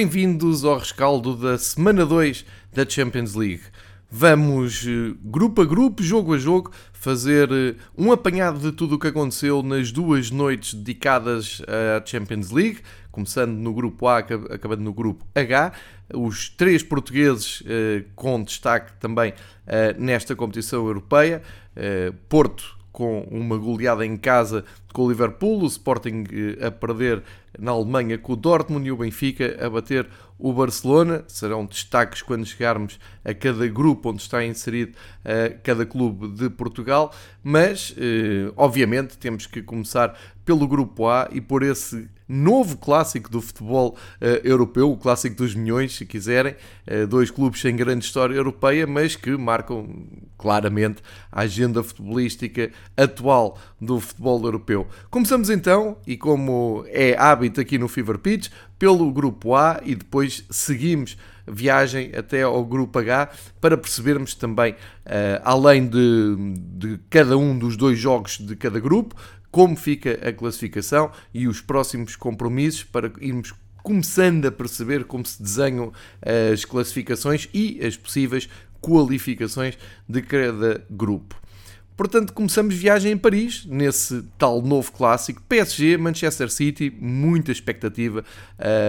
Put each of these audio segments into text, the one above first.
bem-vindos ao rescaldo da semana 2 da Champions League. Vamos, eh, grupo a grupo, jogo a jogo, fazer eh, um apanhado de tudo o que aconteceu nas duas noites dedicadas à Champions League, começando no grupo A, acabando no grupo H. Os três portugueses eh, com destaque também nesta competição europeia: Porto com uma goleada em casa com o Liverpool, o Sporting eh, a perder na Alemanha com o Dortmund e o Benfica a bater o Barcelona. Serão destaques quando chegarmos a cada grupo onde está inserido uh, cada clube de Portugal, mas uh, obviamente temos que começar pelo grupo A e por esse novo clássico do futebol uh, europeu, o clássico dos milhões, se quiserem, dois clubes sem grande história europeia, mas que marcam claramente a agenda futebolística atual do futebol europeu. Começamos então, e como é hábito aqui no Fever Pitch, pelo grupo A e depois seguimos viagem até ao grupo H para percebermos também, uh, além de, de cada um dos dois jogos de cada grupo, como fica a classificação e os próximos compromissos para irmos começando a perceber como se desenham as classificações e as possíveis qualificações de cada grupo. Portanto, começamos viagem em Paris, nesse tal novo clássico. PSG, Manchester City, muita expectativa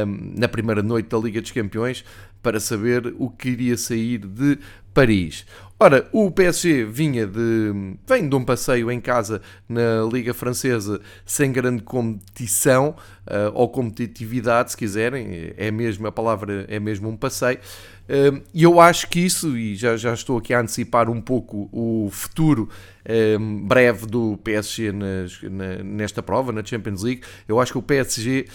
um, na primeira noite da Liga dos Campeões para saber o que iria sair de Paris. Ora, o PSG vinha de. vem de um passeio em casa na Liga Francesa sem grande competição uh, ou competitividade, se quiserem, é mesmo a palavra, é mesmo um passeio. Uh, e eu acho que isso, e já, já estou aqui a antecipar um pouco o futuro um, breve do PSG nas, na, nesta prova, na Champions League, eu acho que o PSG,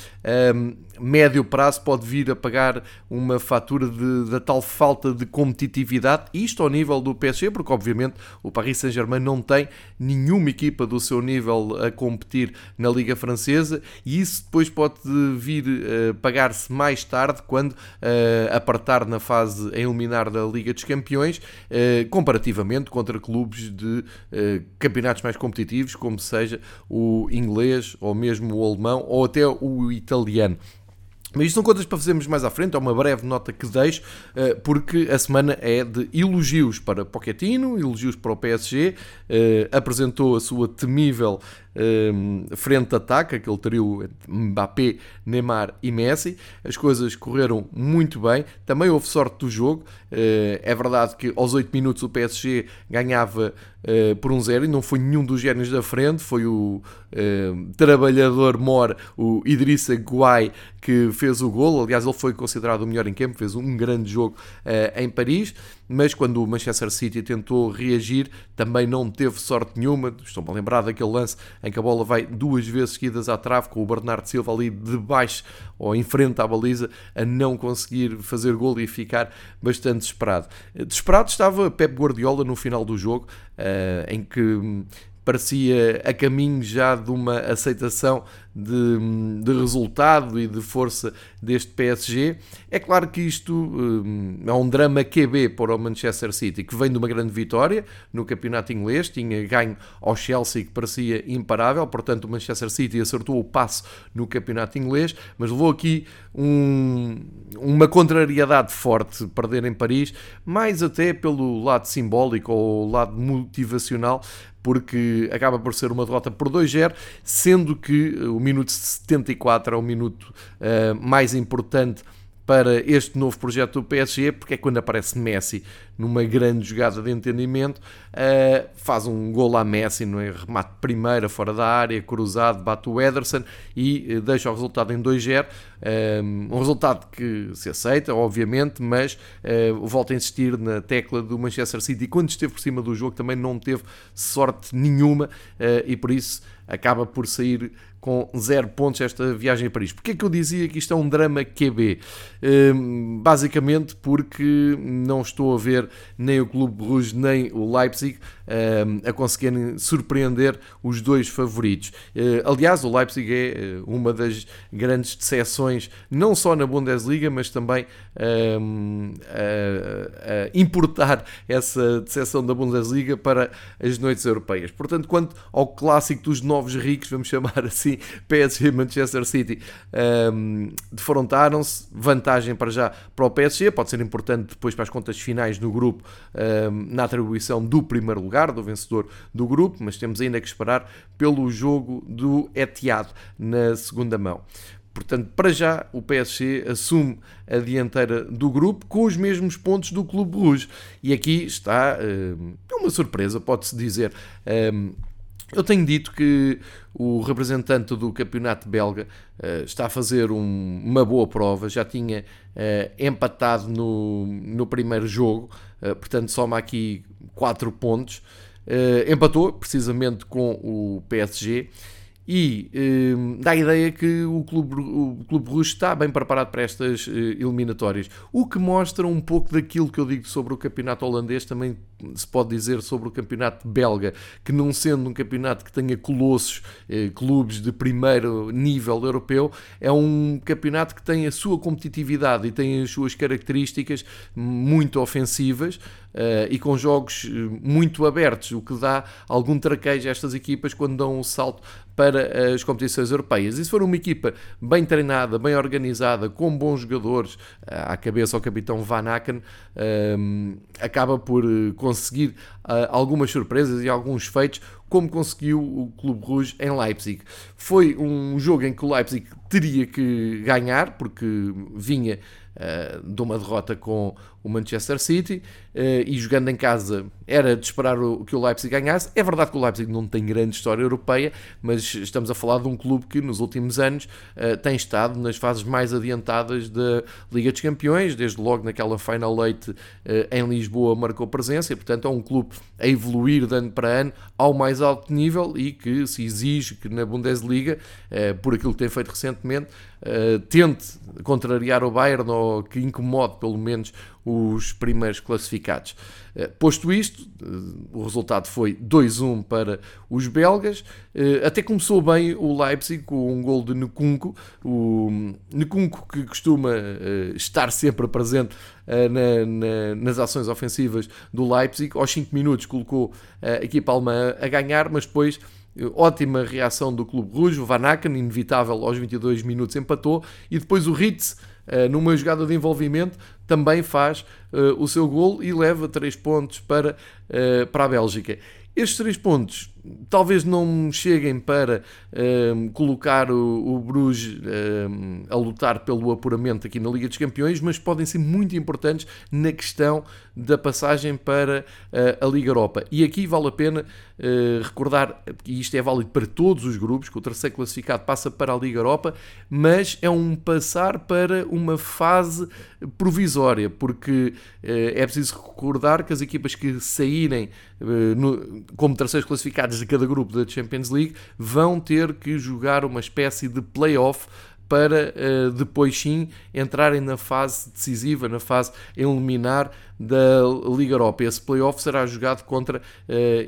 um, médio prazo, pode vir a pagar uma fatura de, da tal falta de competitividade, isto ao nível do PSG, porque obviamente o Paris Saint-Germain não tem nenhuma equipa do seu nível a competir na Liga Francesa e isso depois pode vir a pagar-se mais tarde quando uh, apertar na fase a eliminar da Liga dos Campeões, uh, comparativamente contra clubes de uh, campeonatos mais competitivos, como seja o inglês ou mesmo o alemão ou até o italiano. Mas isto são coisas para fazermos mais à frente, é uma breve nota que deixo, eh, porque a semana é de elogios para Pochettino, elogios para o PSG, eh, apresentou a sua temível Frente de ataque, aquele trio Mbappé, Neymar e Messi. As coisas correram muito bem. Também houve sorte do jogo. Eh, é verdade que aos 8 minutos o PSG ganhava eh, por um zero e não foi nenhum dos génios da frente, foi o ehm, trabalhador mor, o Idrissa Guai, que fez o gol. Aliás, ele foi considerado o melhor em campo, fez um grande jogo eh, em Paris mas quando o Manchester City tentou reagir, também não teve sorte nenhuma. Estou-me a lembrar daquele lance em que a bola vai duas vezes seguidas à trave, com o Bernardo Silva ali de baixo ou em frente à baliza, a não conseguir fazer gol e ficar bastante desesperado. Desesperado estava Pep Guardiola no final do jogo, eh, em que parecia a caminho já de uma aceitação de, de, resultado e de força deste PSG. É claro que isto hum, é um drama QB para o Manchester City, que vem de uma grande vitória no campeonato inglês, tinha ganho ao Chelsea que parecia imparável, portanto o Manchester City acertou o passo no campeonato inglês, mas levou aqui um, uma contrariedade forte perder em Paris, mais até pelo lado simbólico ou lado motivacional, porque acaba por ser uma derrota por 2-0, sendo que o minuto 74 é o minuto uh, mais importante para este novo projeto do PSG, porque é quando aparece Messi numa grande jogada de entendimento, uh, faz um gol a Messi, no é? remate primeira fora da área, cruzado, bate o Ederson e uh, deixa o resultado em 2-0. Um, um resultado que se aceita, obviamente, mas uh, volta a insistir na tecla do Manchester City. E quando esteve por cima do jogo também não teve sorte nenhuma e por isso acaba por sair com zero pontos esta viagem a Paris. Porquê que eu dizia que isto é um drama QB? Um, basicamente porque não estou a ver nem o Clube Rouge nem o Leipzig uh, a conseguirem surpreender os dois favoritos. Uh, aliás, o Leipzig é uma das grandes decepções, não só na Bundesliga, mas também a, a importar essa decepção da Bundesliga para as noites europeias. Portanto, quanto ao clássico dos novos ricos, vamos chamar assim, PSG Manchester City, um, defrontaram-se, vantagem para já para o PSG, pode ser importante depois para as contas finais no grupo, um, na atribuição do primeiro lugar, do vencedor do grupo, mas temos ainda que esperar pelo jogo do Etihad na segunda mão. Portanto, para já, o PSG assume a dianteira do grupo com os mesmos pontos do Clube Rouge. E aqui está uh, uma surpresa, pode-se dizer. Eu tenho dito que o representante do campeonato belga uh, está a fazer um, uma boa prova, já tinha uh, empatado no, no primeiro jogo, uh, portanto soma aqui 4 pontos. empatou precisamente com o PSG e um, dá a ideia que o Clube, o Clube Russo está bem preparado para estas uh, eliminatórias. O que mostra um pouco daquilo que eu digo sobre o campeonato holandês, também se pode dizer sobre o campeonato belga, que não sendo um campeonato que tenha colossos, uh, clubes de primeiro nível europeu, é um campeonato que tem a sua competitividade e tem as suas características muito ofensivas uh, e com jogos muito abertos, o que dá algum traquejo a estas equipas quando dão um salto para as competições europeias. E se for uma equipa bem treinada, bem organizada, com bons jogadores, à cabeça o capitão Van Aken, um, acaba por eh, conseguir uh, algumas surpresas e alguns feitos, como conseguiu o Clube Rouge em Leipzig. Foi um jogo em que o Leipzig teria que ganhar, porque vinha uh, de uma derrota com o Manchester City uh, e jogando em casa era de esperar o, que o Leipzig ganhasse. É verdade que o Leipzig não tem grande história europeia, mas estamos a falar de um clube que nos últimos anos uh, tem estado nas fases mais adiantadas da Liga dos Campeões, desde logo naquela Final Eight em Lisboa marcou presença e, portanto, é um clube a evoluir de ano para ano ao mais nível e que se exige que na Bundesliga, por aquilo que tem feito recentemente, tente contrariar o Bayern ou que incomode pelo menos os primeiros classificados. Eh, posto isto, eh, o resultado foi 2-1 para os belgas. Eh, até começou bem o Leipzig com um gol de Nkunku. O Nkunku que costuma estar sempre presente na, na, nas ações ofensivas do Leipzig. Aos 5 minutos colocou a equipa alemã a ganhar, mas depois ótima reação do Clube Rouge, o Van Aken, inevitável aos 22 minutos empatou, e depois o Ritz numa jogada de envolvimento, também faz uh, o seu gol e leva 3 pontos para, uh, para a Bélgica. Estes 3 pontos talvez não cheguem para um, colocar o, o Bruges um, a lutar pelo apuramento aqui na Liga dos Campeões, mas podem ser muito importantes na questão da passagem para uh, a Liga Europa. E aqui vale a pena uh, recordar, e isto é válido para todos os grupos, que o terceiro classificado passa para a Liga Europa, mas é um passar para uma fase provisória, porque uh, é preciso recordar que as equipas que saírem no, como terceiros classificados de cada grupo da Champions League vão ter que jogar uma espécie de play-off para uh, depois sim entrarem na fase decisiva, na fase eliminar da Liga Europa. Esse playoff será jogado contra uh,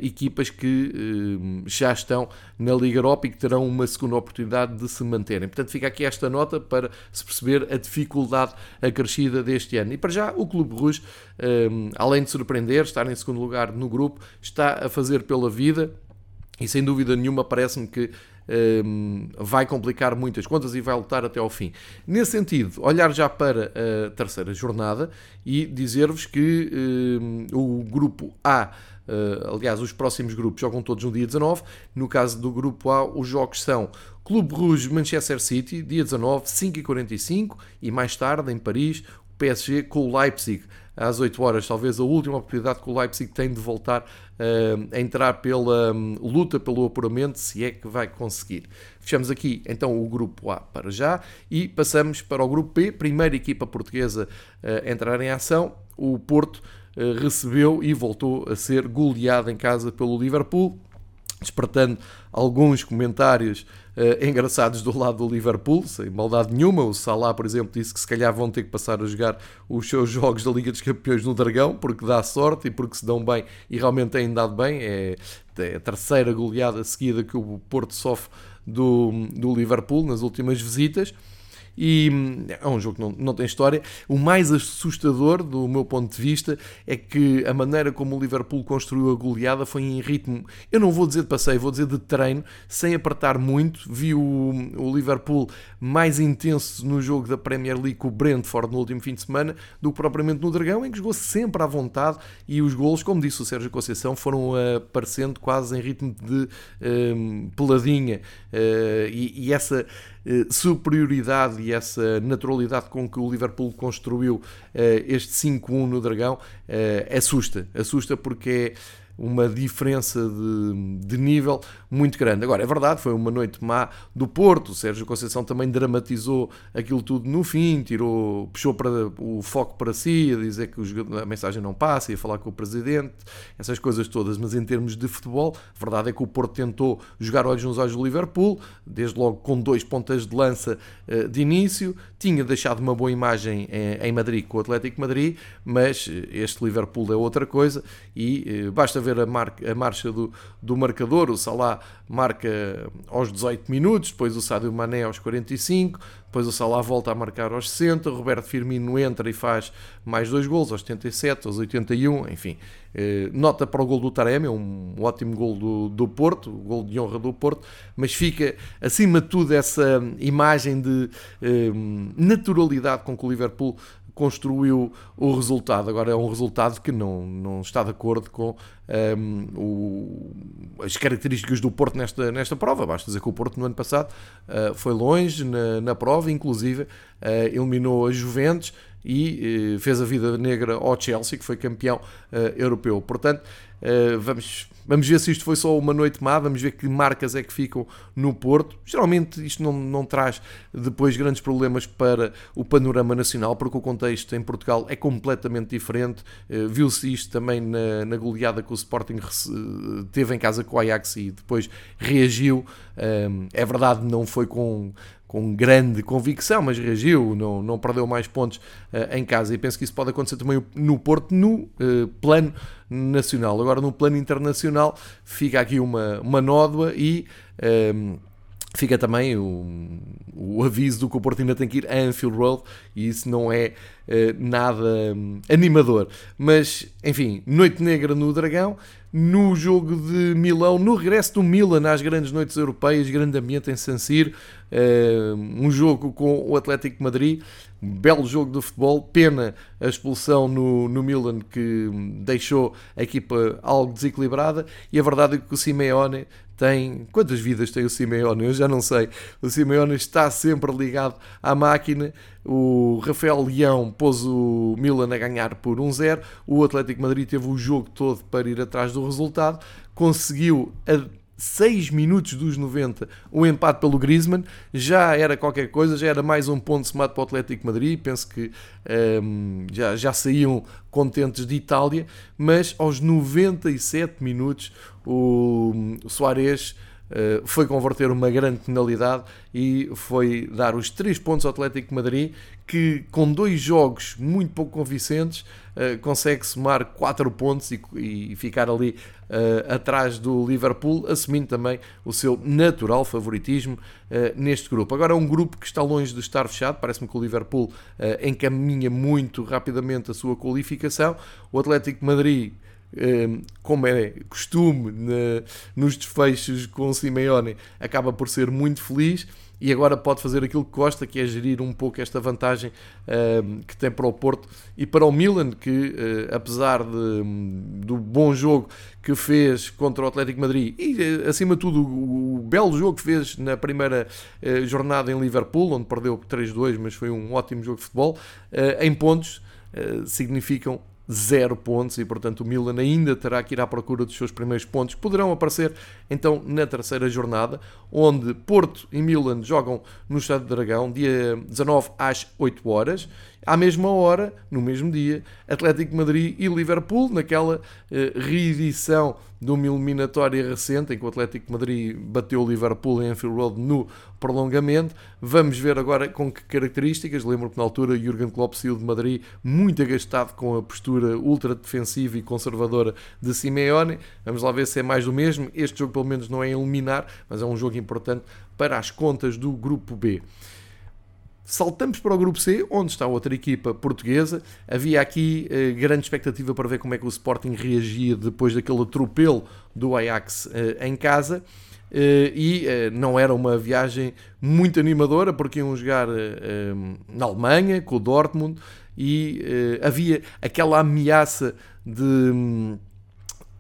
equipas que uh, já estão na Liga Europa e que terão uma segunda oportunidade de se manterem. Portanto, fica aqui esta nota para se perceber a dificuldade acrescida deste ano. E para já, o Clube Rouge, além de surpreender, estar em segundo lugar no grupo, está a fazer pela vida e sem dúvida nenhuma parece-me que um, vai complicar muitas contas e vai lutar até ao fim. Nesse sentido, olhar já para a terceira jornada e dizer-vos que um, o grupo A Uh, aliás, os próximos grupos jogam todos no dia 19. No caso do grupo A, os jogos são Clube Rouge Manchester City, dia 19, 5h45, e mais tarde, em Paris, o PSG com o Leipzig às 8 horas, talvez a última oportunidade que o Leipzig tem de voltar uh, a entrar pela um, luta pelo apuramento, se é que vai conseguir. Fechamos aqui então o grupo A para já e passamos para o grupo B, primeira equipa portuguesa uh, a entrar em ação, o Porto uh, recebeu e voltou a ser goleado em casa pelo Liverpool, despertando alguns comentários uh, engraçados do lado do Liverpool, sem maldade nenhuma. O Salah, por exemplo, disse que se calhar vão ter que passar a jogar os seus jogos da Liga dos Campeões no Dragão, porque dá sorte e porque se dão bem e realmente têm dado bem. É, é a terceira goleada seguida que o Porto sofre do, do Liverpool nas últimas visitas e hum, é um jogo que não, não tem história. O mais assustador, do meu ponto de vista, é que a maneira como o Liverpool construiu a goleada foi em ritmo, eu não vou dizer de passeio, vou dizer de treino, sem apertar muito. Vi o, o Liverpool mais intenso no jogo da Premier League com o Brentford no último fim de semana do que propriamente no Dragão, em que jogou sempre à vontade e os golos, como disse o Sérgio Conceição, foram aparecendo quase em ritmo de um, peladinha. Uh, e, e essa superioridade e essa naturalidade com que o Liverpool construiu eh, este 5-1 no Dragão eh, assusta. Assusta porque é uma diferença de, de, nível muito grande. Agora, é verdade, foi uma noite má do Porto. O Sérgio Conceição também dramatizou aquilo tudo no fim, tirou, puxou para, o foco para si, a dizer que a mensagem não passa, ia falar com o presidente, essas coisas todas. Mas em termos de futebol, a verdade é que o Porto tentou jogar olhos nos olhos do Liverpool, desde logo com dois pontas de lança eh, de início, tinha deixado uma boa imagem eh, em Madrid com o Atlético Madrid, mas eh, este Liverpool é outra coisa e basta ver ver a, marca, a marcha do, do marcador, o Salah marca aos 18 minutos, depois o Sadio Mané aos 45, depois o Salah volta a marcar aos 60, o Roberto Firmino entra e faz mais dois gols aos 77, aos 81, enfim. Eh, nota para o gol do Taremi, é um ótimo gol do, do Porto, o gol de honra do Porto, mas fica acima de tudo essa imagem de eh, naturalidade com que o Liverpool construiu o resultado. Agora é um resultado que não, não está de acordo com um, o, as características do Porto nesta, nesta prova. Basta dizer que o Porto no ano passado uh, foi longe na, na prova, inclusive uh, eliminou a Juventus e uh, fez a vida negra ao Chelsea, que foi campeão europeu. Portanto, vamos Vamos ver se isto foi só uma noite má, vamos ver que marcas é que ficam no Porto. Geralmente isto não, não traz depois grandes problemas para o panorama nacional, porque o contexto em Portugal é completamente diferente. Uh, Viu-se isto também na, na, goleada que o Sporting teve em casa com o Ajax e depois reagiu. É verdade, não foi com com grande convicção, mas reagiu, não, não perdeu mais pontos uh, em casa. E penso que isso pode acontecer também no Porto, no uh, plano nacional. Agora, no plano internacional, fica aqui uma, uma nódoa e. Um, ehm, fica também o, o, aviso do que o Porto ainda tem que ir a Anfield Road e isso não é uh, nada um, animador. Mas, enfim, Noite Negra no Dragão, no jogo de Milão, no regresso do Milan às grandes noites europeias, grande ambiente em San Siro, um jogo com o Atlético Madrid, um belo jogo de futebol, pena a expulsão no, no Milan que deixou a equipa algo desequilibrada e a verdade é que o Simeone tem. Quantas vidas tem o Simeone? Eu já não sei. O Simeone está sempre ligado à máquina. O Rafael Leão pôs o Milan a ganhar por 1-0. O Atlético Madrid teve o jogo todo para ir atrás do resultado. Conseguiu 6 minutos dos 90 o empate pelo Griezmann já era qualquer coisa, já era mais um ponto somado para o Atlético Madrid. Penso que um, já, já saíam contentes de Itália, mas aos 97 minutos o Soares Uh, foi converter uma grande penalidade e foi dar os 3 pontos ao Atlético Madrid, que com dois jogos muito pouco convincentes uh, consegue somar 4 pontos e, e ficar ali uh, atrás do Liverpool, assumindo também o seu natural favoritismo neste grupo. Agora é um grupo que está longe de estar fechado, parece-me que o Liverpool encaminha muito rapidamente a sua qualificação. O Atlético Madrid Ehm, como é costume nos desfechos com o Simeone, acaba por ser muito feliz e agora pode fazer aquilo que gosta, que é gerir um pouco esta vantagem ehm, que tem para o Porto e para o Milan, que eh, apesar de, do bom jogo que fez contra o Atlético Madrid e eh, acima de tudo o, belo jogo que fez na primeira eh, jornada em Liverpool, onde perdeu 3-2, mas foi um ótimo jogo de futebol, em pontos significam zero pontos e, portanto, o Milan ainda terá que ir à procura dos seus primeiros pontos, que poderão aparecer então na terceira jornada, onde Porto e Milan jogam no Estado de Dragão, dia 19 às 8 horas. À mesma hora, no mesmo dia, Atlético Madrid e Liverpool, naquela eh, reedição de uma eliminatória recente, em que o Atlético Madrid bateu o Liverpool em Anfield Road no prolongamento. Vamos ver agora com que características. Lembro que na altura Jurgen Klopp saiu de Madrid muito agastado com a postura ultra defensiva e conservadora de Simeone. Vamos lá ver se é mais do mesmo. Este jogo pelo menos não é eliminar, mas é um jogo importante para as contas do grupo B. Saltamos para o grupo C, onde está outra equipa portuguesa. Havia aqui eh, grande expectativa para ver como é que o Sporting reagia depois daquele atropelo do Ajax eh, em casa. Eh, e eh, não era uma viagem muito animadora, porque iam jogar eh, na Alemanha, com o Dortmund, e havia aquela ameaça de hum,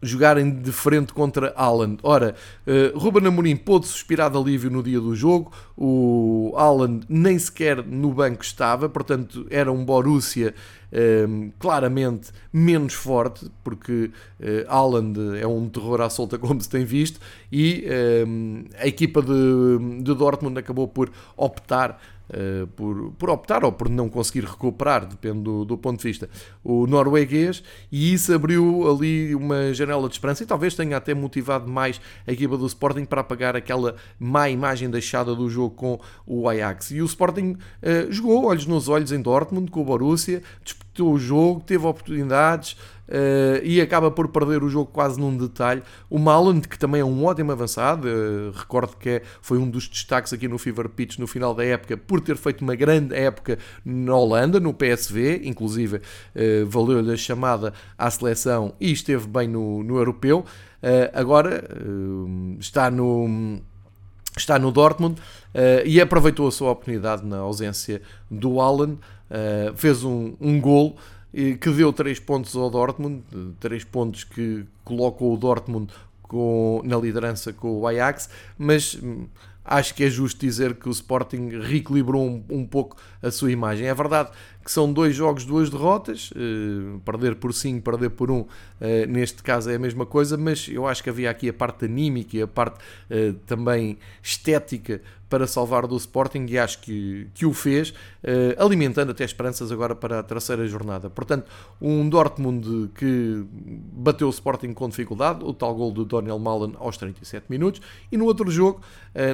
jogarem de frente contra Haaland. Ora, uh, Ruben Amorim pôde suspirar de alívio no dia do jogo, o Haaland nem sequer no banco estava, portanto era um Borussia um, ehm, claramente menos forte, porque uh, Haaland é um terror à solta como se tem visto, e um, ehm, a equipa de, de Dortmund acabou por optar Uh, por, por, optar ou por não conseguir recuperar, depende do, do, ponto de vista, o norueguês, e isso abriu ali uma janela de esperança e talvez tenha até motivado mais a equipa do Sporting para apagar aquela má imagem deixada do jogo com o Ajax. E o Sporting uh, jogou olhos nos olhos em Dortmund com o Borussia, disputou o jogo, teve oportunidades, Uh, e acaba por perder o jogo quase num detalhe. O Maland, que também é um ótimo avançado, uh, recordo que é, foi um dos destaques aqui no Fever Pitch no final da época, por ter feito uma grande época na Holanda, no PSV, inclusive uh, valeu-lhe a chamada à seleção e esteve bem no, no europeu. agora está no está no Dortmund uh, e aproveitou a sua oportunidade na ausência do Allen, uh, fez um, um gol que deu 3 pontos ao Dortmund, 3 pontos que colocou o Dortmund com, na liderança com o Ajax, mas hum, acho que é justo dizer que o Sporting reequilibrou um, um pouco a sua imagem. É verdade que são dois jogos, duas derrotas, uh, perder por 5, perder por 1, um, uh, neste caso é a mesma coisa, mas eu acho que havia aqui a parte anímica e a parte uh, também estética para salvar do Sporting e acho que, que o fez, alimentando até esperanças agora para a terceira jornada. Portanto, um Dortmund que bateu o Sporting com dificuldade, o tal gol do Daniel Malen aos 37 minutos, e no outro jogo,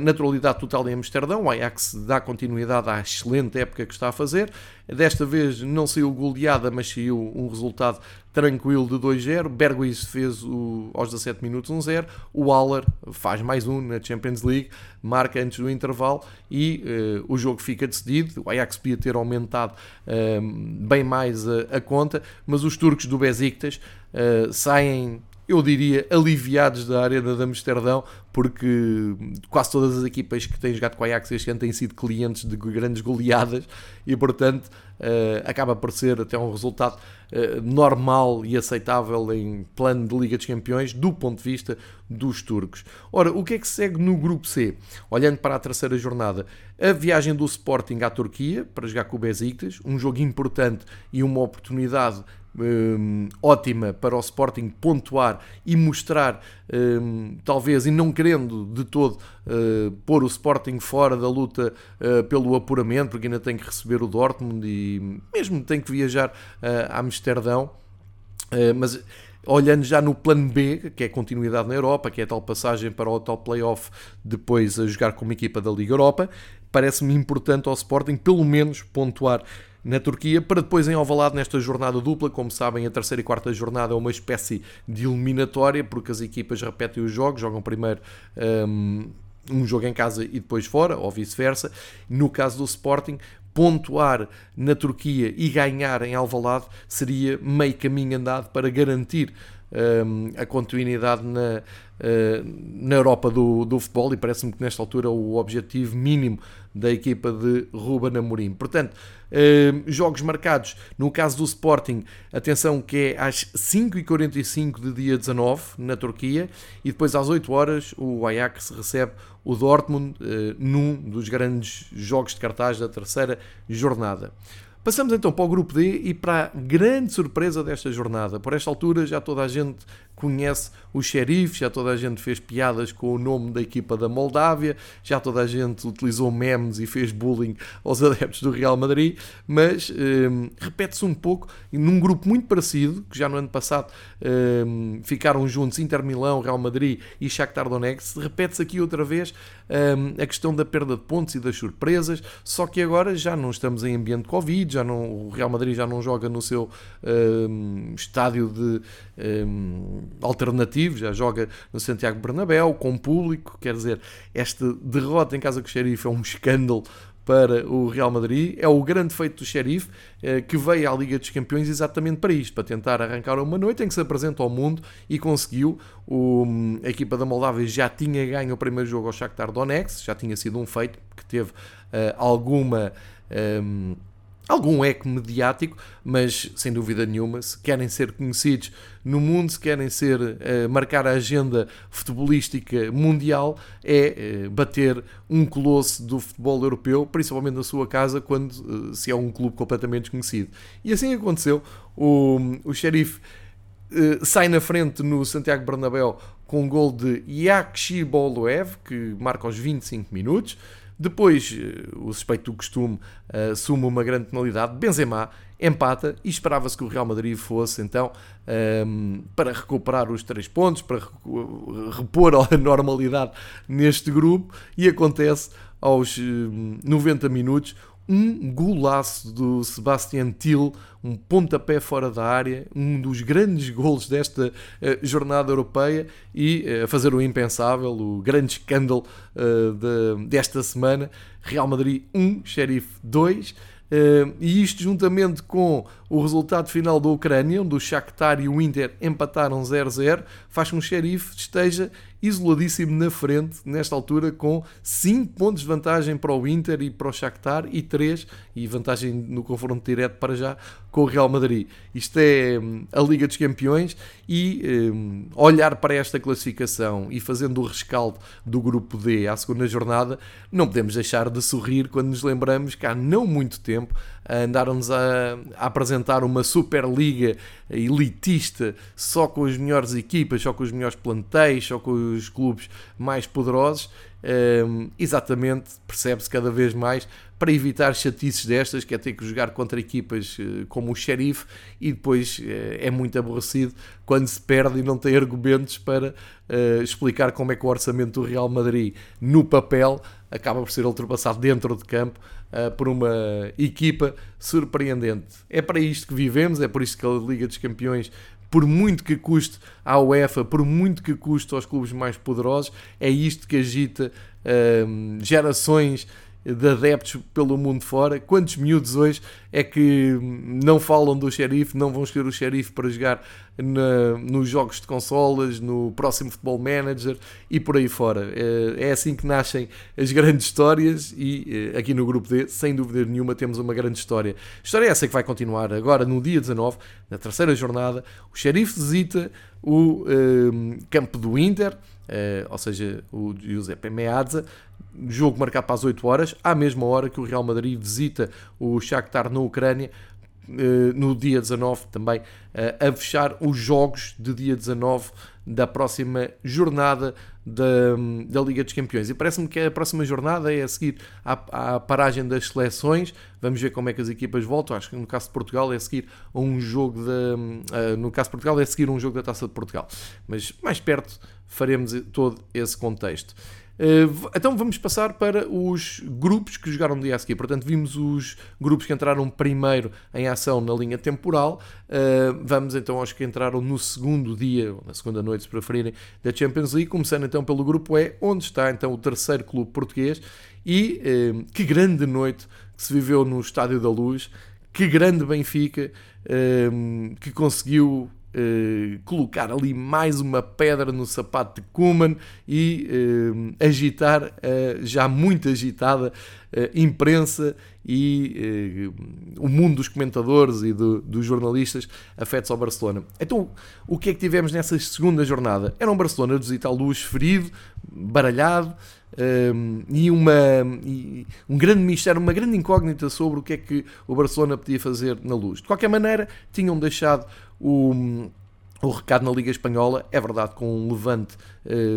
naturalidade total em Amsterdão, o Ajax dá continuidade à excelente época que está a fazer, Desta vez não saiu goleada, mas saiu um resultado tranquilo de 2-0. Berghuis fez o, aos 17 minutos 1-0. o Waller faz mais um na Champions League, marca antes do intervalo e uh, o jogo fica decidido. O Ajax podia ter aumentado uh, bem mais a, a, conta, mas os turcos do Besiktas uh, saem eu diria, aliviados da Arena de Amsterdão, porque quase todas as equipas que têm jogado com a Ajax este ano têm sido clientes de grandes goleadas e, portanto, uh, acaba por ser até um resultado uh, normal e aceitável em plano de Liga dos Campeões do ponto de vista dos turcos. Ora, o que é que segue no Grupo C? Olhando para a terceira jornada, a viagem do Sporting à Turquia para jogar com o Besiktas, um jogo importante e uma oportunidade um, ótima para o Sporting pontuar e mostrar, um, talvez, e não querendo de todo uh, pôr o Sporting fora da luta uh, pelo apuramento, porque ainda tem que receber o Dortmund e mesmo tem que viajar uh, a Amsterdão. mas olhando já no plano B, que é continuidade na Europa, que é a tal passagem para o tal playoff, depois a jogar com uma equipa da Liga Europa, parece-me importante ao Sporting pelo menos pontuar na Turquia, para depois em Alvalade nesta jornada dupla. Como sabem, a terceira e quarta jornada é uma espécie de eliminatória, porque as equipas repetem os jogos, jogam primeiro um, um jogo em casa e depois fora, ou vice-versa. No caso do Sporting, pontuar na Turquia e ganhar em Alvalade seria meio caminho andado para garantir a continuidade na, uh, na Europa do, do futebol e parece-me que nesta altura o objetivo mínimo da equipa de Ruben Amorim. Portanto, uh, jogos marcados, no caso do Sporting, atenção que é às 5h45 de dia 19 na Turquia e depois às 8 horas o Ajax recebe o Dortmund uh, num dos grandes jogos de cartaz da terceira jornada. Passamos então para o grupo D e para a grande surpresa desta jornada. Por esta altura já toda a gente conhece o xerife, já toda a gente fez piadas com o nome da equipa da Moldávia, já toda a gente utilizou memes e fez bullying aos adeptos do Real Madrid, mas hum, repete-se um pouco num grupo muito parecido, que já no ano passado hum, ficaram juntos Inter Milão, Real Madrid e Shakhtar Donetsk, repete-se aqui outra vez hum, a questão da perda de pontos e das surpresas, só que agora já não estamos em ambiente Covid, já não, o Real Madrid já não joga no seu estádio de alternativo, já joga no Santiago Bernabéu, com público, quer dizer, esta derrota em casa com o Xerife é um escândalo para o Real Madrid. É o grande feito do Xerife, eh, que veio à Liga dos Campeões exatamente para isto, para tentar arrancar uma noite em que se apresenta ao mundo e conseguiu. O, a equipa da Moldávia já tinha ganho o primeiro jogo ao Shakhtar Donetsk, já tinha sido um feito, que teve uh, alguma... Um, ehm, algum eco mediático, mas sem dúvida nenhuma, se querem ser conhecidos no mundo, se querem ser uh, marcar a agenda futebolística mundial, é uh, bater um colosso do futebol europeu, principalmente na sua casa, quando uh, se é um clube completamente desconhecido. E assim aconteceu. O, o Sheriff sai na frente no Santiago Bernabéu com um gol de Yakshi Boluev, que marca aos 25 minutos. Depois, eh, o suspeito do costume eh, assume uma grande penalidade. Benzema empata e esperava-se que o Real Madrid fosse então ehm, para recuperar os três pontos, para repor a normalidade neste grupo e acontece aos 90 eh, minutos um golaço do Sebastian Till, um pontapé fora da área, um dos grandes golos desta uh, jornada europeia e uh, a fazer o impensável, o grande escândalo uh, de, desta semana. Real Madrid 1, Sheriff 2. e isto juntamente com o resultado final da Ucrânia, onde o Shakhtar e o Inter empataram 0-0, faz com que o Sheriff esteja isoladíssimo na frente, nesta altura, com 5 pontos de vantagem para o Inter e para o Shakhtar e 3, e vantagem no confronto direto para já, com o Real Madrid. Isto é hum, a Liga dos Campeões e um, olhar para esta classificação e fazendo o rescaldo do grupo D à segunda jornada, não podemos deixar de sorrir quando nos lembramos que há não muito tempo andaram-nos a, a, apresentar uma Superliga elitista só com as melhores equipas, só com os melhores plantéis, só com os clubes mais poderosos. Um, exatamente, percebe-se cada vez mais para evitar chatices destas, que é ter que jogar contra equipas uh, como o Sheriff e depois uh, é muito aborrecido quando se perde e não tem argumentos para uh, explicar como é que o orçamento do Real Madrid no papel acaba por ser ultrapassado dentro de campo por uma equipa surpreendente. É para isto que vivemos, é por isto que a Liga dos Campeões por muito que custe à UEFA, por muito que custe aos clubes mais poderosos, é isto que agita gerações de adeptos pelo mundo fora. Quantos miúdos hoje é que não falam do xerife, não vão escolher o xerife para jogar na, nos jogos de consolas, no próximo Futebol Manager e por aí fora. É, é assim que nascem as grandes histórias e eh, aqui no grupo D, sem dúvida nenhuma, temos uma grande história. História essa que vai continuar agora no dia 19, na terceira jornada. O xerife visita o um, campo do Inter, uh, ou seja, o Giuseppe Meazza, jogo marcado para as 8 horas, à mesma hora que o Real Madrid visita o Shakhtar na Ucrânia, uh, no dia 19 também, uh, a fechar os jogos de dia 19 da próxima jornada da, da Liga dos Campeões. E parece-me que a próxima jornada é a seguir à, à, paragem das seleções. Vamos ver como é que as equipas voltam. Acho que no caso de Portugal é a seguir um jogo da. Uh, no caso de Portugal é a seguir um jogo da Taça de Portugal. Mas mais perto faremos todo esse contexto. Eh, então vamos passar para os grupos que jogaram no dia a seguir. Portanto, vimos os grupos que entraram primeiro em ação na linha temporal. Eh, vamos então aos que entraram no segundo dia, ou na segunda noite, se preferirem, da Champions League. Começando então pelo grupo E, onde está então o terceiro clube português. E eh, que grande noite que se viveu no Estádio da Luz. Que grande Benfica que conseguiu Uh, colocar ali mais uma pedra no sapato de Kuman e uh, agitar uh, já muito agitada imprensa e o mundo dos comentadores e do, dos jornalistas afetos ao Barcelona. Então, o que é que tivemos nessa segunda jornada? Era um Barcelona de visitar luz ferido, baralhado um, e, uma, e um grande mistério, uma grande incógnita sobre o que é que o Barcelona podia fazer na luz. De qualquer maneira, tinham deixado o, o recado na Liga Espanhola, é verdade, com um levante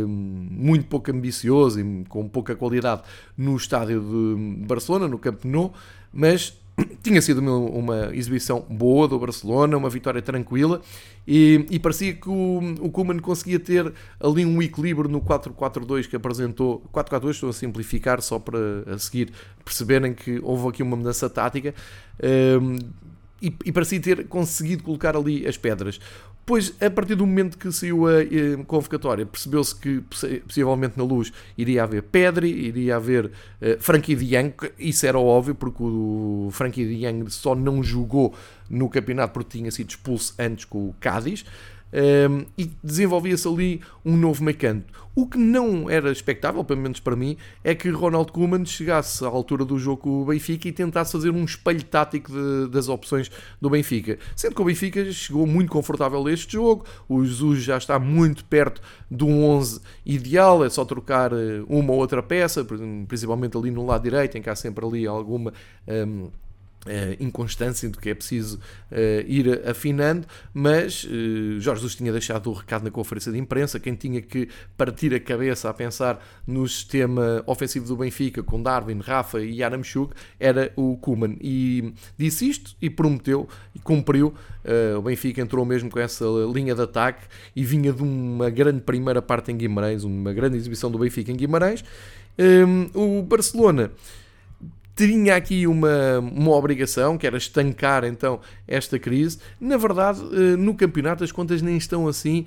muito pouco ambicioso e com pouca qualidade no estádio de Barcelona, no Camp Nou, mas tinha sido uma, exibição boa do Barcelona, uma vitória tranquila e, e parecia que o, o Koeman conseguia ter ali um equilíbrio no 4-4-2 que apresentou. 4-4-2 estou a simplificar só para a seguir perceberem que houve aqui uma mudança tática. Um, e, e parecia ter conseguido colocar ali as pedras. Pois, a partir do momento que saiu a, a convocatória, percebeu-se que possivelmente na luz iria haver Pedri, iria haver uh, Frankie de isso era óbvio, porque o Frankie de só não jogou no campeonato porque tinha sido expulso antes com o Cádiz um, e desenvolvia-se ali um novo meio. O que não era expectável, pelo menos para mim, é que Ronald Koeman chegasse à altura do jogo com o Benfica e tentasse fazer um espelho tático de, das opções do Benfica. Sendo que o Benfica chegou muito confortável a este jogo, o Jesus já está muito perto do 11 ideal, é só trocar eh, uma ou outra peça, principalmente ali no lado direito, em que há sempre ali alguma. Um, Uh, inconstância do que é preciso uh, ir afinando, mas uh, Jorge Jesus tinha deixado o recado na conferência de imprensa, quem tinha que partir a cabeça a pensar no sistema ofensivo do Benfica com Darwin, Rafa e Aramchuk era o Kuman e disse isto e prometeu e cumpriu. o Benfica entrou mesmo com essa linha de ataque e vinha de uma grande primeira parte em Guimarães, uma grande exibição do Benfica em Guimarães. o Barcelona tinha aqui uma, uma obrigação, que era estancar então esta crise. Na verdade, eh, no campeonato as contas nem estão assim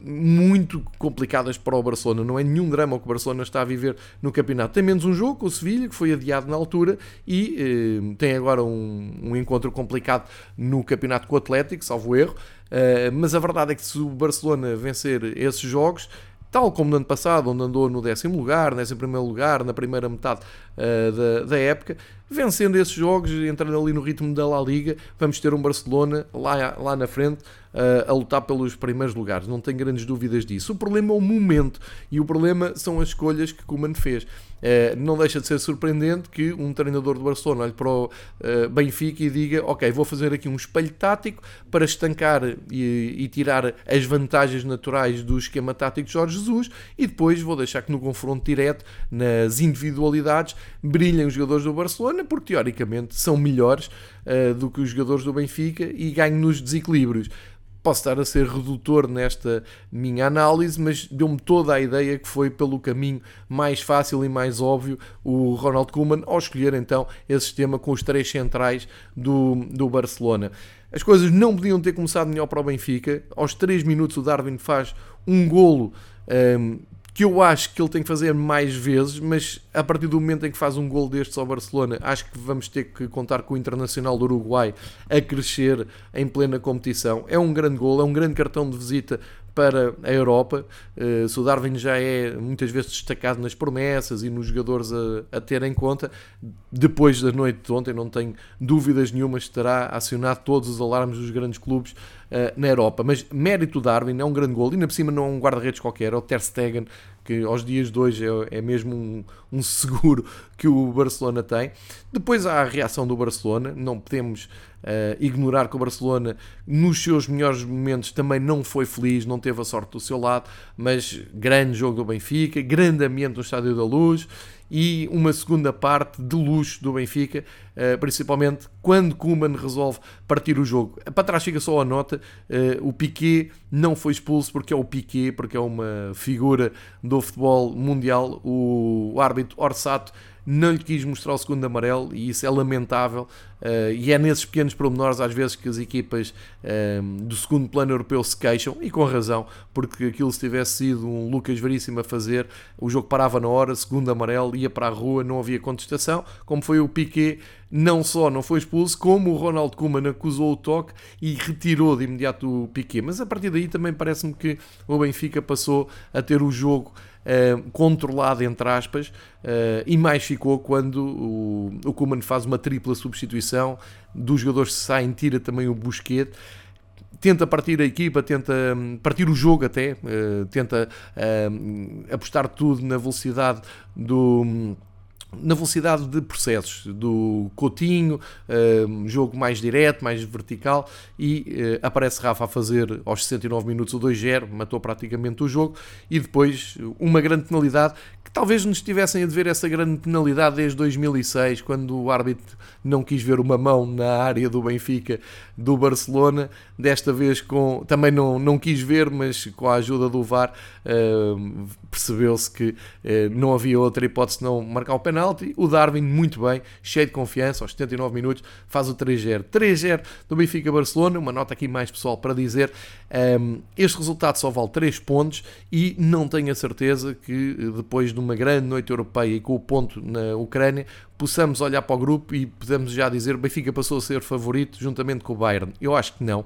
muito complicadas para o Barcelona. Não é nenhum drama o que o Barcelona está a viver no campeonato. Tem menos um jogo com o Sevilha, que foi adiado na altura, e eh, tem agora um, um, encontro complicado no campeonato com o Atlético, salvo erro. Uh, mas a verdade é que se o Barcelona vencer esses jogos, tal como no ano passado, onde andou no décimo lugar, décimo primeiro lugar, na primeira metade uh, da, da época, vencendo esses jogos, entrando ali no ritmo da La Liga, vamos ter um Barcelona lá, lá na frente a lutar pelos primeiros lugares, não tenho grandes dúvidas disso. O problema é o momento e o problema são as escolhas que Koeman fez. Uh, não deixa de ser surpreendente que um treinador do Barcelona olhe para o uh, Benfica e diga: Ok, vou fazer aqui um espelho tático para estancar e, e, tirar as vantagens naturais do esquema tático de Jorge Jesus e depois vou deixar que no confronto direto, nas individualidades, brilhem os jogadores do Barcelona, porque teoricamente são melhores uh, do que os jogadores do Benfica e ganhem nos desequilíbrios. Posso estar a ser redutor nesta minha análise, mas deu-me toda a ideia que foi pelo caminho mais fácil e mais óbvio o Ronald Koeman ao escolher então esse sistema com os três centrais do, do Barcelona. As coisas não podiam ter começado melhor para o Benfica. Aos 3 minutos o Darwin faz um golo um, que eu acho que ele tem que fazer mais vezes, mas a partir do momento em que faz um gol destes ao Barcelona, acho que vamos ter que contar com o Internacional do Uruguai a crescer em plena competição. É um grande gol, é um grande cartão de visita para a Europa. Uh, se o Darwin já é muitas vezes destacado nas promessas e nos jogadores a, a ter em conta, depois da noite de ontem, não tenho dúvidas nenhumas, terá acionado todos os alarmes dos grandes clubes na Europa. Mas mérito Darwin, é um grande gol, e ainda por cima não é um guarda-redes qualquer, é o Ter Stegen, que aos dias de hoje é, é mesmo um, um, seguro que o Barcelona tem. Depois há a reação do Barcelona, não podemos Uh, ignorar que o Barcelona, nos seus melhores momentos, também não foi feliz, não teve a sorte do seu lado, mas grande jogo do Benfica, grande ambiente no Estádio da Luz e uma segunda parte de luxo do Benfica, uh, principalmente quando Kuman resolve partir o jogo. Para trás fica só a nota: uh, o Piquet não foi expulso porque é o Piquet, porque é uma figura do futebol mundial. O árbitro Orsato não lhe quis mostrar o segundo amarelo e isso é lamentável. Uh, e é nesses pequenos pormenores, às vezes, que as equipas uh, do segundo plano europeu se queixam, e com razão, porque aquilo se tivesse sido um Lucas Veríssimo a fazer, o jogo parava na hora, segundo amarelo, ia para a rua, não havia contestação, como foi o Piquet, não só não foi expulso, como o Ronald Koeman acusou o toque e retirou de imediato o Piquet. Mas a partir daí também parece-me que o Benfica passou a ter o jogo Uh, controlado, entre aspas, uh, e mais ficou quando o, o faz uma tripla substituição, dos jogadores que saem, tira também o Busquete, tenta partir a equipa, tenta hum, partir o jogo até, uh, tenta uh, apostar tudo na velocidade do hum, na velocidade de processos do Coutinho, uh, jogo mais direto, mais vertical, e uh, aparece Rafa a fazer aos 69 minutos o 2-0, matou praticamente o jogo, e depois uma grande penalidade que talvez nos tivessem a dever essa grande penalidade desde 2006, quando o árbitro não quis ver uma mão na área do Benfica do Barcelona, desta vez com também não, não quis ver, mas com a ajuda do VAR uh, percebeu-se que uh, não havia outra hipótese não marcar o penalti. O Darwin, muito bem, cheio de confiança, aos 79 minutos, faz o 3-0. 3-0 do Benfica-Barcelona, uma nota aqui mais pessoal para dizer, um, este resultado só vale 3 pontos e não tenho a certeza que depois de uma grande noite europeia e com o ponto na Ucrânia, possamos olhar para o grupo e podemos já dizer o Benfica passou a ser favorito juntamente com o Bayern. Eu acho que não,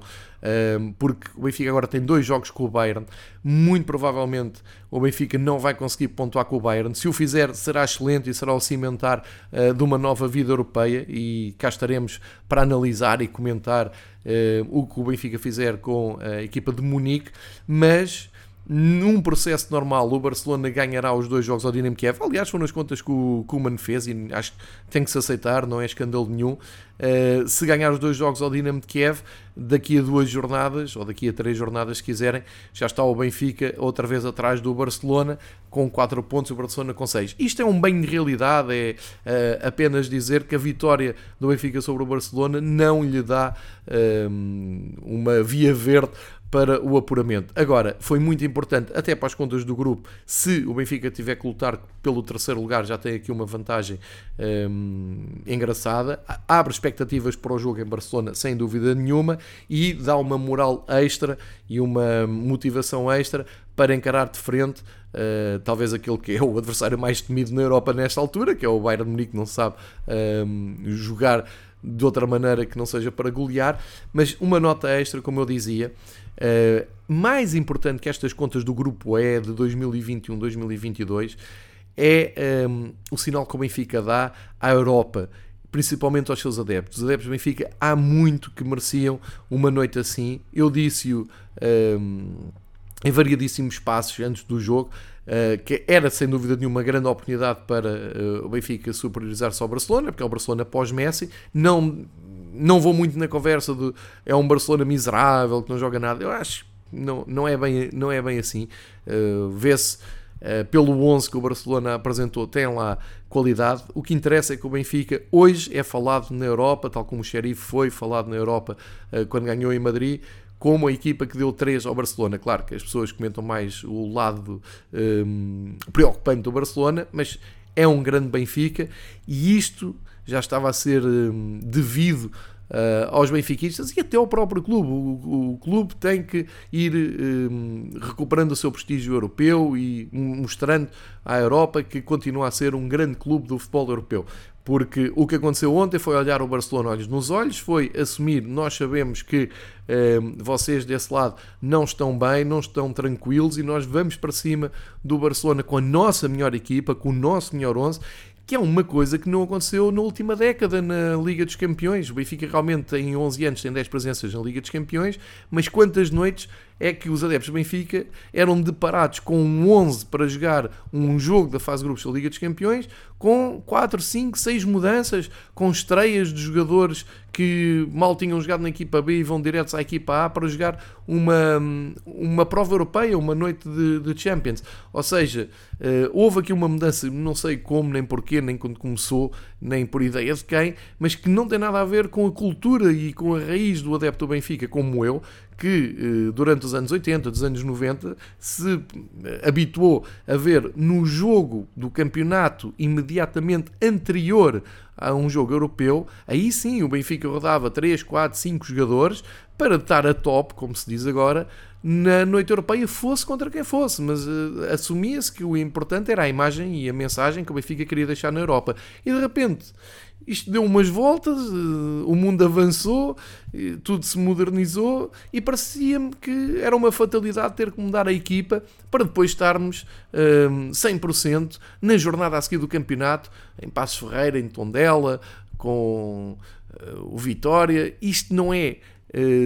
porque o Benfica agora tem dois jogos com o Bayern. Muito provavelmente o Benfica não vai conseguir pontuar com o Bayern. Se o fizer, será excelente e será o cimentar ah, de uma nova vida europeia. E cá estaremos para analisar e comentar ah, o que o Benfica fizer com a equipa de Munique. Mas num processo normal, o Barcelona ganhará os dois jogos ao Dinamo Kiev. Aliás, foram as contas que o Kuman fez e acho que tem que se aceitar, não é escândalo nenhum. Uh, se ganhar os dois jogos ao Dinamo de Kiev, daqui a duas jornadas, ou daqui a três jornadas, se quiserem, já está o Benfica outra vez atrás do Barcelona, com 4 pontos, o Barcelona com 6. Isto é um bem de realidade, é uh, apenas dizer que a vitória do Benfica sobre o Barcelona não lhe dá uh, uma via verde para o apuramento. Agora, foi muito importante, até para as contas do grupo, se o Benfica tiver que lutar pelo terceiro lugar, já tem aqui uma vantagem hum, engraçada, abre expectativas para o jogo em Barcelona, sem dúvida nenhuma, e dá uma moral extra e uma motivação extra para encarar de frente uh, talvez aquele que é o adversário mais temido na Europa nesta altura, que é o Bayern Munique, não sabe hum, jogar de outra maneira que não seja para golear, mas uma nota extra, como eu dizia, uh, mais importante que estas contas do grupo E de 2021-2022 é um, ehm, o sinal que o Benfica dá à Europa, principalmente aos seus adeptos. Os adeptos do Benfica há muito que mereciam uma noite assim. Eu disse-o um, ehm, em variadíssimos passos antes do jogo. Uh, que era sem dúvida nenhuma uma grande oportunidade para uh, o Benfica superiorizar-se ao Barcelona, porque é o Barcelona pós-Messi. Não, não vou muito na conversa de é um Barcelona miserável que não joga nada. Eu acho não, não, é, bem, não é bem assim. Uh, Vê-se pelo 11 que o Barcelona apresentou, tem lá qualidade. O que interessa é que o Benfica hoje é falado na Europa, tal como o Xerife foi falado na Europa quando ganhou em Madrid como a equipa que deu 3 ao Barcelona. Claro que as pessoas comentam mais o lado um, preocupante do Barcelona, mas é um grande Benfica e isto já estava a ser um, devido aos benfiquistas e até ao próprio clube. O, o clube tem que ir um, recuperando o seu prestígio europeu e mostrando à Europa que continua a ser um grande clube do futebol europeu. Porque o que aconteceu ontem foi olhar o Barcelona olhos nos olhos, foi assumir, nós sabemos que eh, vocês desse lado não estão bem, não estão tranquilos e nós vamos para cima do Barcelona com a nossa melhor equipa, com o nosso melhor 11 que é uma coisa que não aconteceu na última década na Liga dos Campeões. O Benfica realmente em 11 anos tem 10 presenças na Liga dos Campeões, mas quantas noites é que os adeptos do Benfica eram deparados com um 11 para jogar um jogo da fase de grupos da Liga dos Campeões, com 4, 5, 6 mudanças, com estreias de jogadores que mal tinham jogado na equipa B e vão diretos à equipa A para jogar uma, uma prova europeia, uma noite de, de Champions. Ou seja, uh, houve aqui uma mudança, não sei como, nem porquê, nem quando começou, nem por ideia de quem, mas que não tem nada a ver com a cultura e com a raiz do adepto do Benfica, como eu, que eh, durante os anos 80, dos anos 90, se eh, habituou a ver no jogo do campeonato imediatamente anterior a um jogo europeu, aí sim o Benfica rodava 3, 4, 5 jogadores para estar a top, como se diz agora, na noite europeia, fosse contra quem fosse, mas uh, assumia-se que o importante era a imagem e a mensagem que o Benfica queria deixar na Europa. E de repente isto deu umas voltas, uh, o mundo avançou, uh, tudo se modernizou e parecia-me que era uma fatalidade ter que mudar a equipa para depois estarmos uh, 100% na jornada a seguir do campeonato, em Passos Ferreira, em Tondela, com o Vitória. Isto não é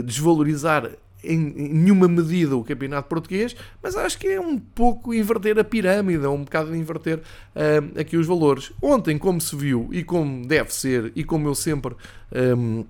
desvalorizar em, nenhuma medida o campeonato português, mas acho que é um pouco inverter a pirâmide, é um bocado inverter uh, aqui os valores. Ontem, como se viu e como deve ser, e como eu sempre um,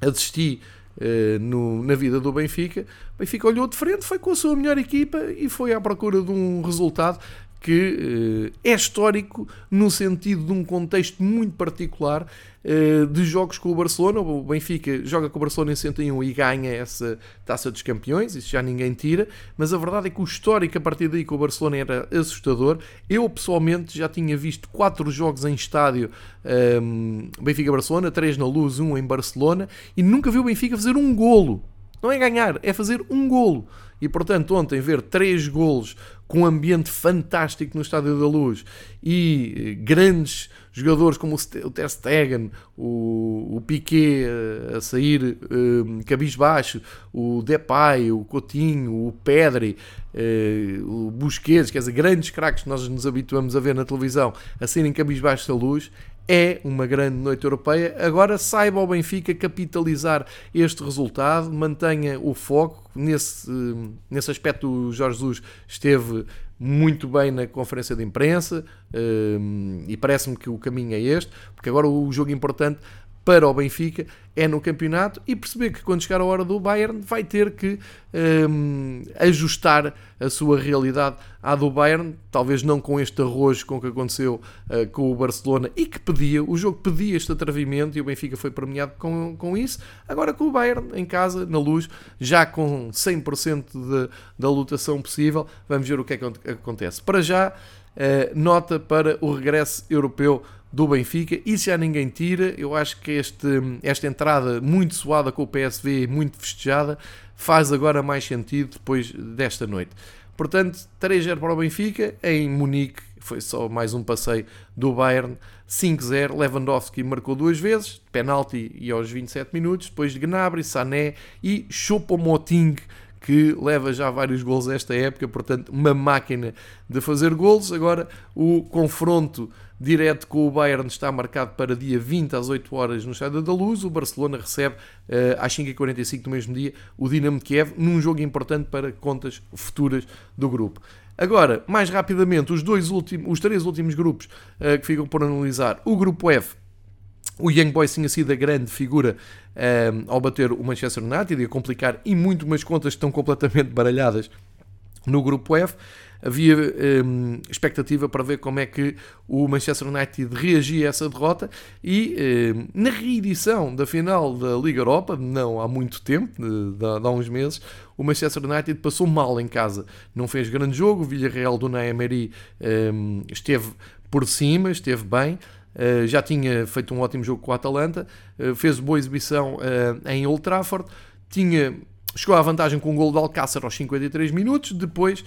assisti uh, no, na vida do Benfica, o Benfica olhou de frente, foi com a sua melhor equipa e foi à procura de um resultado que eh, é histórico no sentido de um contexto muito particular eh, de jogos com o Barcelona. O Benfica joga com o Barcelona em 101 e ganha essa taça dos campeões, isso já ninguém tira, mas a verdade é que o histórico a partir daí com o Barcelona era assustador. Eu pessoalmente já tinha visto quatro jogos em estádio ehm, Benfica-Barcelona, três na Luz, um em Barcelona, e nunca vi o Benfica fazer um golo. Não é ganhar, é fazer um golo. E portanto, ontem ver três golos com um ambiente fantástico no Estádio da Luz e eh, grandes jogadores como o Ter Stegen, o, o Piquet eh, a sair um, eh, cabisbaixo, o Depay, o Coutinho, o Pedri, uh, o Busquets, quer dizer, grandes craques que nós nos habituamos a ver na televisão a saírem cabisbaixo da luz, é uma grande noite europeia. Agora saiba o Benfica capitalizar este resultado, mantenha o foco. Nesse, nesse aspecto, o Jorge Jesus esteve muito bem na conferência de imprensa um, e parece-me que o caminho é este, porque agora o jogo importante para o Benfica é no campeonato e perceber que quando chegar a hora do Bayern vai ter que um, ajustar a sua realidade à do Bayern, talvez não com este arrojo com que aconteceu uh, com o Barcelona e que pedia, o jogo pedia este atrevimento e o Benfica foi premiado com, com isso. Agora com o Bayern em casa, na luz, já com 100% de, da lotação possível, vamos ver o que é que acontece. Para já, uh, nota para o regresso europeu do Benfica. Isso já ninguém tira. Eu acho que este, esta entrada muito suada com o PSV, muito festejada, faz agora mais sentido depois desta noite. Portanto, 3-0 para o Benfica em Munique. Foi só mais um passeio do Bayern. 5-0. Lewandowski marcou duas vezes, penalti e aos 27 minutos. Depois de Gnabry, Sané e Choupo-Moting que leva já vários gols esta época, portanto, uma máquina de fazer gols. Agora, o confronto direto com o Bayern está marcado para dia 20 às 8 horas no Estádio da Luz. O Barcelona recebe uh, às 5h45 do mesmo dia o Dinamo de Kiev, num jogo importante para contas futuras do grupo. Agora, mais rapidamente, os, dois últimos, os três últimos grupos uh, que ficam por analisar. O grupo F o Young Boys tinha sido a grande figura ehm, ao bater o Manchester United e a complicar e muito umas contas que estão completamente baralhadas no grupo F. Havia um, expectativa para ver como é que o Manchester United reagia a essa derrota e um, na reedição da final da Liga Europa, não há muito tempo, de, de, de há uns meses, o Manchester United passou mal em casa. Não fez grande jogo, o Villarreal do Naemeri um, esteve por cima, esteve bem, Uh, já tinha feito um ótimo jogo com o Atalanta, uh, fez boa exibição uh, em Old Trafford, tinha, chegou à vantagem com um gol de Alcácer aos 53 minutos, depois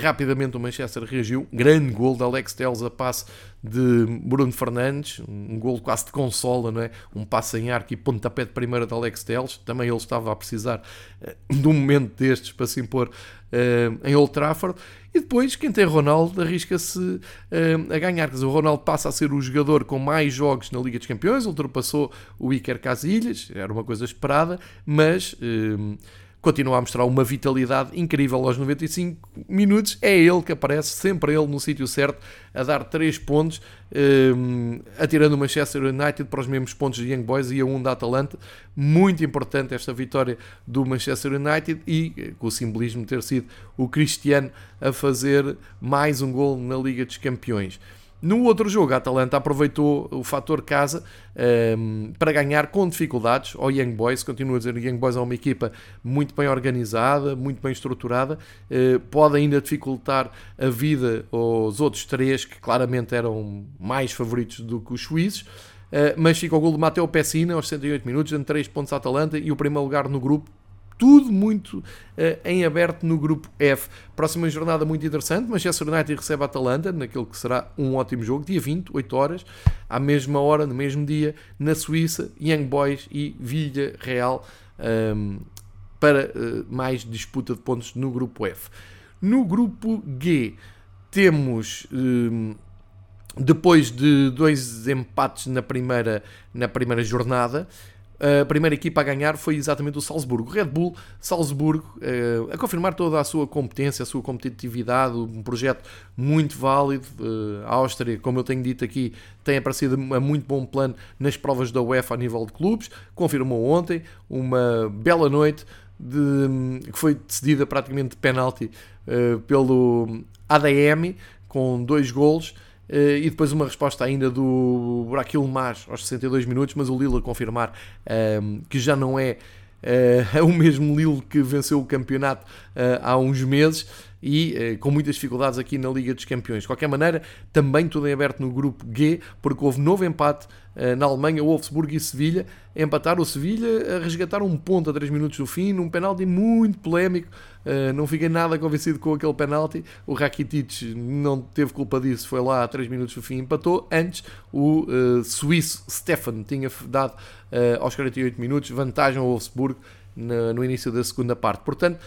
rapidamente o Manchester reagiu, grande gol de Alex Telles a passe de Bruno Fernandes, um gol quase de consola, não é? um passe em arco e pontapé de primeira de Alex Telles, também ele estava a precisar de um momento destes para se impor em Old Trafford, e depois, quem tem Ronaldo arrisca-se uh, a ganhar. Quer dizer, o Ronaldo passa a ser o jogador com mais jogos na Liga dos Campeões, ultrapassou o Iker Casillas, era uma coisa esperada, mas. Uh, continua a mostrar uma vitalidade incrível aos 95 minutos. É ele que aparece, sempre ele no sítio certo, a dar 3 pontos, um, ehm, atirando o Manchester United para os mesmos pontos de Young Boys e a 1 da Atalanta. Muito importante esta vitória do Manchester United e com o simbolismo ter sido o Cristiano a fazer mais um gol na Liga dos Campeões. No outro jogo, a Atalanta aproveitou o fator casa um, ehm, para ganhar com dificuldades ao Young Boys. Continuo a dizer, o Young Boys é uma equipa muito bem organizada, muito bem estruturada. Uh, pode ainda dificultar a vida aos outros três, que claramente eram mais favoritos do que os suíços. Uh, mas fica o gol de Matteo Pessina aos 68 minutos, dando 3 pontos à Atalanta e o primeiro lugar no grupo tudo muito uh, em aberto no grupo F. Próxima jornada muito interessante, Manchester United recebe a Atalanta, naquele que será um ótimo jogo, dia 20, 8 horas, à mesma hora, no mesmo dia, na Suíça, Young Boys e Villa Real, um, ehm, para uh, mais disputa de pontos no grupo F. No grupo G, temos... Um, ehm, depois de dois empates na primeira, na primeira jornada, a primeira equipa a ganhar foi exatamente o Salzburgo. Red Bull, Salzburgo, a confirmar toda a sua competência, a sua competitividade, um projeto muito válido. A Áustria, como eu tenho dito aqui, tem aparecido a muito bom plano nas provas da UEFA a nível de clubes. Confirmou ontem uma bela noite de, que foi decidida praticamente de penalti pelo ADM, com dois golos. Uh, e depois uma resposta ainda do Buraquil Mas aos 62 minutos, mas o Lille a confirmar uh, que já não é uh, o mesmo Lille que venceu o campeonato há uns meses e com muitas dificuldades aqui na Liga dos Campeões. De qualquer maneira, também tudo em aberto no grupo G, porque houve novo empate na Alemanha, Wolfsburg e Sevilha. Empataram o Sevilha a resgatar um ponto a 3 minutos do fim, num penalti muito polémico Uh, não fiquei nada convencido com aquele penalti. O Rakitic não teve culpa disso, foi lá a 3 minutos do fim empatou. Antes, o uh, suíço Stefan tinha dado aos 48 minutos vantagem ao Wolfsburg no, início da segunda parte. Portanto,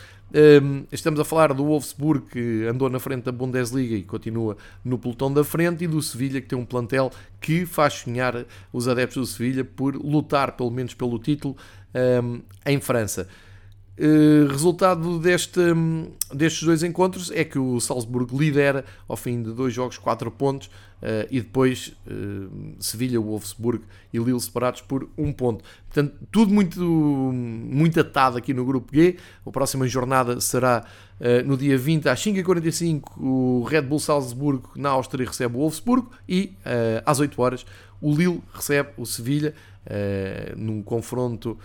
estamos a falar do Wolfsburg que andou na frente da Bundesliga e continua no pelotão da frente, e do Sevilha que tem um plantel que faz sonhar os adeptos do Sevilha por lutar pelo menos pelo título um, em França. Uh, resultado deste, destes dois encontros é que o Salzburgo lidera ao fim de dois jogos, 4 pontos, uh, e depois uh, Sevilha, Wolfsburg e Lille separados por um ponto. Portanto, tudo muito, muito atado aqui no grupo G. A próxima jornada será no dia 20 às 5h45. O Red Bull Salzburgo na Áustria recebe o Wolfsburgo e às 8 horas o Lille recebe o Sevilha num confronto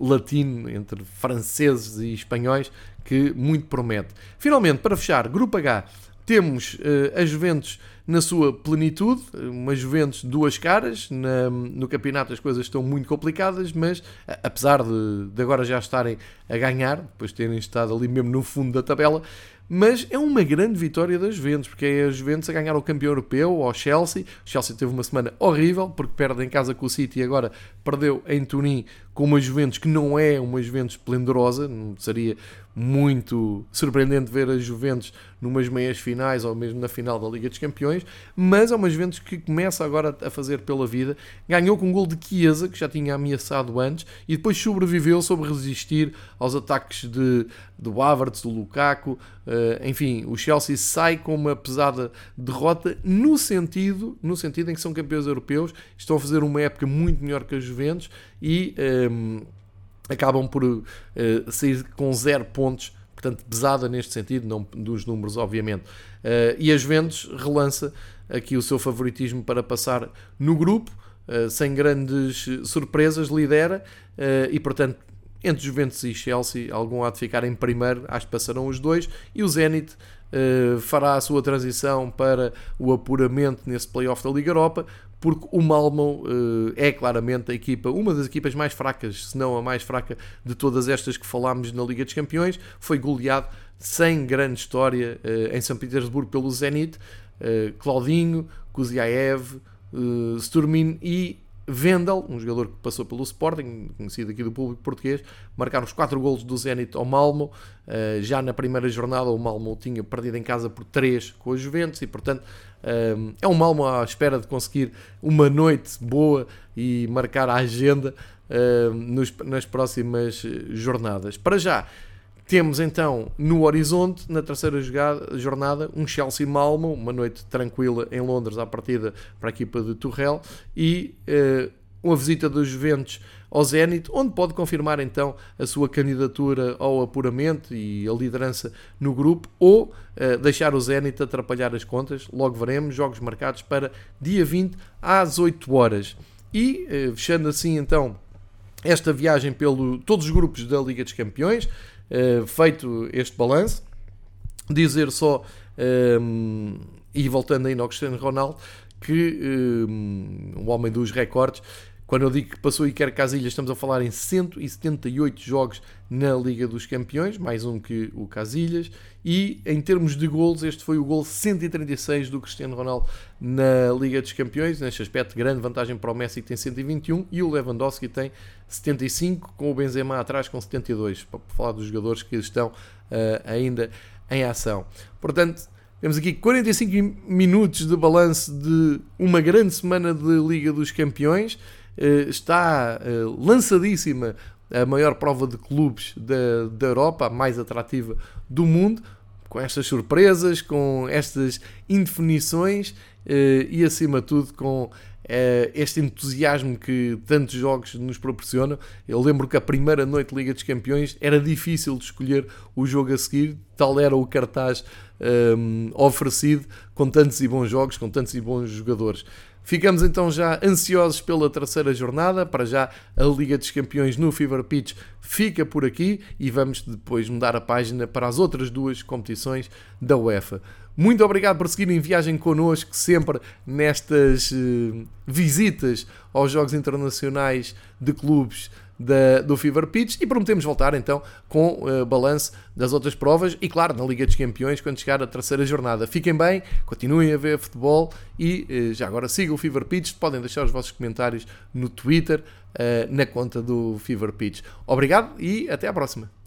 latino entre franceses e espanhóis que muito promete. Finalmente, para fechar, Grupo H, temos uh, a Juventus na sua plenitude, uma Juventus duas caras. Na, no campeonato as coisas estão muito complicadas, mas apesar de, de, agora já estarem a ganhar, depois de terem estado ali mesmo no fundo da tabela, mas é uma grande vitória das Juventus, porque é a Juventus a ganhar o campeão europeu, ao Chelsea. O Chelsea teve uma semana horrível, porque perde em casa com o City e agora perdeu em Turim com uma Juventus que não é uma Juventus esplendorosa, não seria muito surpreendente ver a Juventus numas meias finais ou mesmo na final da Liga dos Campeões, mas é uma Juventus que começa agora a fazer pela vida. Ganhou com um gol de Chiesa, que já tinha ameaçado antes, e depois sobreviveu, soube resistir aos ataques de, do Havertz, do Lukaku. Uh, enfim, o Chelsea sai com uma pesada derrota no sentido, no sentido em que são campeões europeus, estão a fazer uma época muito melhor que a Juventus e... Um, ehm, acabam por uh, sair com zero pontos, portanto pesada neste sentido, não dos números obviamente. Uh, e a Juventus relança aqui o seu favoritismo para passar no grupo, uh, sem grandes surpresas, lidera e portanto entre Juventus e Chelsea, algum há de ficar em primeiro, acho que passarão os dois, e o Zenit uh, fará a sua transição para o apuramento nesse playoff da Liga Europa, porque o Malmo uh, é claramente a equipa, uma das equipas mais fracas, se não a mais fraca de todas estas que falámos na Liga dos Campeões, foi goleado sem grande história uh, em São Petersburgo pelo Zenit, uh, Claudinho, Kuziaev, Sturmin e Vendel, um jogador que passou pelo Sporting, conhecido aqui do público português, marcaram os 4 golos do Zenit ao Malmo. Uh, já na primeira jornada, o Malmo tinha perdido em casa por 3 com os Juventus e, portanto, uh, é um Malmo à espera de conseguir uma noite boa e marcar a agenda nos, nas próximas jornadas. Para já, temos então no horizonte, na terceira jogada, jornada, um Chelsea-Malmo, uma noite tranquila em Londres à partida para a equipa de Tuchel e uh, uma visita dos Juventus ao Zenit, onde pode confirmar então a sua candidatura ao apuramento e a liderança no grupo ou uh, deixar o Zenit atrapalhar as contas. Logo veremos, jogos marcados para dia 20 às 8 horas. E uh, fechando assim então esta viagem pelo todos os grupos da Liga dos Campeões, feito este balanço, dizer só, um, ehm, e voltando ainda ao Cristiano Ronaldo, que um, ehm, o homem dos recordes, quando eu digo que passou Iker Casillas, estamos a falar em 178 jogos na Liga dos Campeões, mais um que o Casillas, e em termos de gols, este foi o gol 136 do Cristiano Ronaldo na Liga dos Campeões, neste aspecto, grande vantagem para o Messi que tem 121 e o Lewandowski tem 75, com o Benzema atrás com 72, para falar dos jogadores que estão uh, ainda em ação. Portanto, temos aqui 45 minutos de balanço de uma grande semana de Liga dos Campeões. Está lançadíssima a maior prova de clubes da, da Europa, a mais atrativa do mundo, com estas surpresas, com estas indefinições e acima de tudo com eh, este entusiasmo que tantos jogos nos proporcionam. Eu lembro que a primeira noite de Liga dos Campeões era difícil de escolher o jogo a seguir, tal era o cartaz um, ehm, oferecido com tantos e bons jogos, com tantos e bons jogadores. Ficamos então já ansiosos pela terceira jornada. Para já, a Liga dos Campeões no Fever Pitch fica por aqui e vamos depois mudar a página para as outras duas competições da UEFA. Muito obrigado por seguirem em viagem connosco, sempre nestas uh, visitas aos Jogos Internacionais de Clubes da, do Fever Pitch e prometemos voltar então com o uh, balanço das outras provas e, claro, na Liga dos Campeões quando chegar a terceira jornada. Fiquem bem, continuem a ver futebol e uh, já agora sigam o Fever Pitch. Podem deixar os vossos comentários no Twitter, uh, na conta do Fever Pitch. Obrigado e até à próxima.